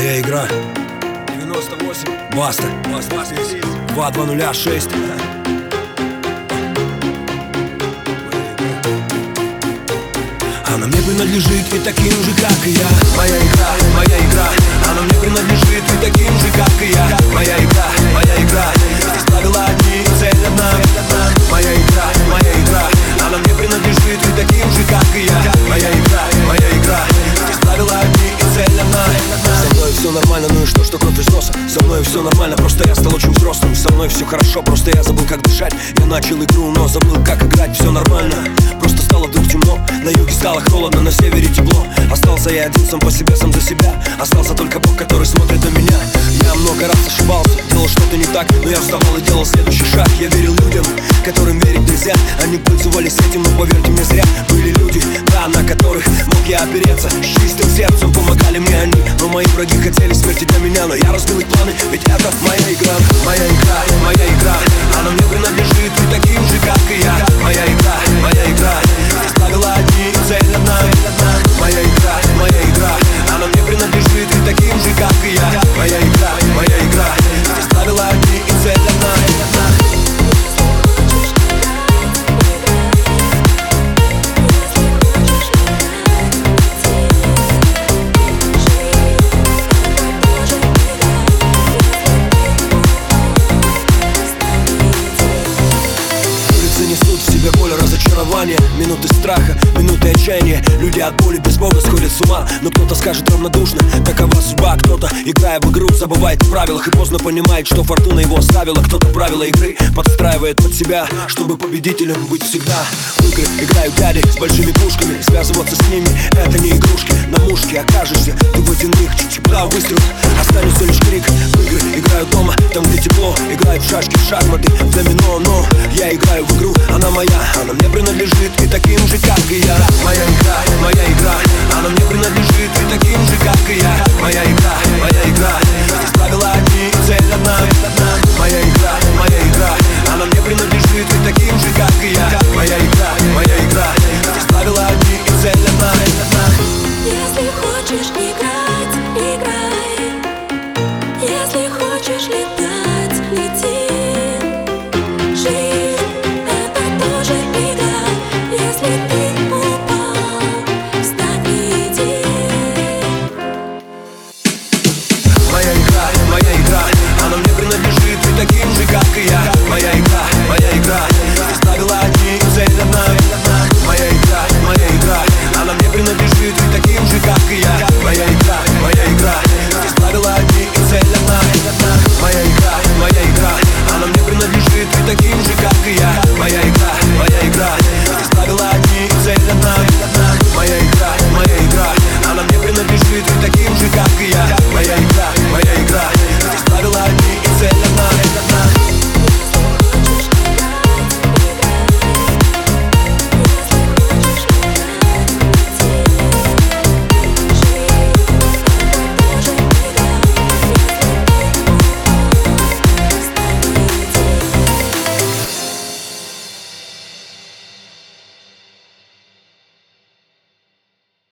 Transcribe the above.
Моя игра. 98 Баста. Баста. 2206 Она мне принадлежит и таким же, как и я. Моя игра, моя игра. Она мне принадлежит и таким же, как и я. Моя игра, мной все нормально, просто я стал очень взрослым. Со мной все хорошо, просто я забыл, как дышать. Я начал игру, но забыл, как играть Все нормально, просто стало вдруг темно На юге стало холодно, на севере тепло. Остался я один сам по себе, сам за себя. Остался только Бог, который смотрит что-то не так Но я вставал и делал следующий шаг. Я верил людям, которым верить нельзя. Они пользовались этим, но поверьте мне зря. Были люди, да, на которых мог я опереться. С чистым сердцем помогали мне они. Но мои враги хотели смерти для меня Но я разбил их планы, ведь это моя игра. Моя игра, моя игра. Она мне принадлежит и таким же, как и я разочарования Минуты страха, минуты отчаяния Люди от боли без бога сходят с ума. Но кто-то скажет равнодушно Такова судьба, кто-то, играя в игру Забывает в правилах и поздно понимает Что фортуна его оставила. Кто-то правила игры подстраивает под себя Чтобы победителем быть всегда. В игры играют дяди с большими пушками Связываться с ними это не игрушки. На мушке окажешься ты водяных Чуть-чуть выстрелов останется лишь крик. В игры играют дома, там где тепло. Играют в шашки, в шахматы, в домино. Но я играю в игру, она моя. Она мне принадлежит и таким же, как и я хочешь летать, лети. Жизнь — это тоже игра Если ты упал, встань иди. Моя игра, моя игра Она мне принадлежит, ты таким же, как и я. Моя игра, моя игра.